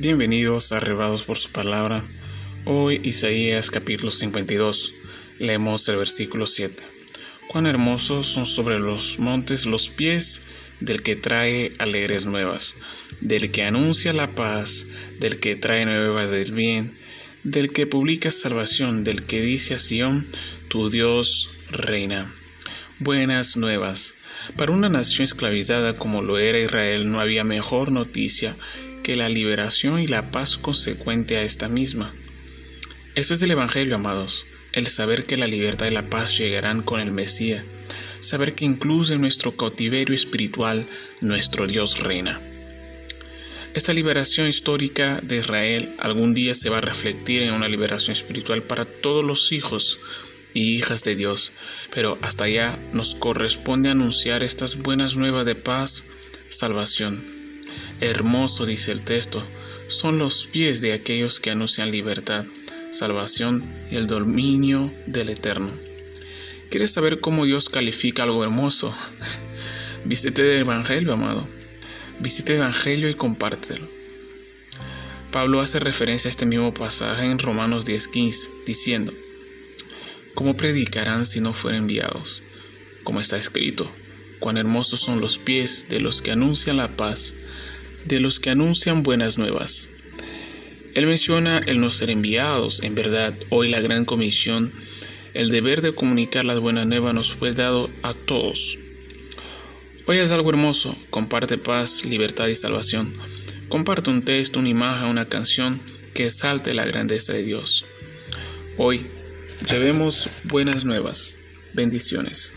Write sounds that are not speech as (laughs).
Bienvenidos a Arrebados por su palabra. Hoy Isaías capítulo 52. Leemos el versículo 7. Cuán hermosos son sobre los montes los pies del que trae alegres nuevas, del que anuncia la paz, del que trae nuevas del bien, del que publica salvación, del que dice a Sión, tu Dios reina. Buenas nuevas. Para una nación esclavizada como lo era Israel no había mejor noticia que la liberación y la paz consecuente a esta misma. Esto es del Evangelio, amados, el saber que la libertad y la paz llegarán con el Mesías, saber que incluso en nuestro cautiverio espiritual nuestro Dios reina. Esta liberación histórica de Israel algún día se va a refletir en una liberación espiritual para todos los hijos y hijas de Dios, pero hasta allá nos corresponde anunciar estas buenas nuevas de paz, salvación Hermoso, dice el texto, son los pies de aquellos que anuncian libertad, salvación y el dominio del Eterno. ¿Quieres saber cómo Dios califica algo hermoso? (laughs) Visite el Evangelio, amado. Visite el Evangelio y compártelo. Pablo hace referencia a este mismo pasaje en Romanos 10:15, diciendo, ¿Cómo predicarán si no fueren enviados? Como está escrito, cuán hermosos son los pies de los que anuncian la paz, de los que anuncian buenas nuevas. Él menciona el no ser enviados. En verdad, hoy la gran comisión, el deber de comunicar las buenas nuevas nos fue dado a todos. Hoy es algo hermoso, comparte paz, libertad y salvación. Comparte un texto, una imagen, una canción que exalte la grandeza de Dios. Hoy, llevemos buenas nuevas. Bendiciones.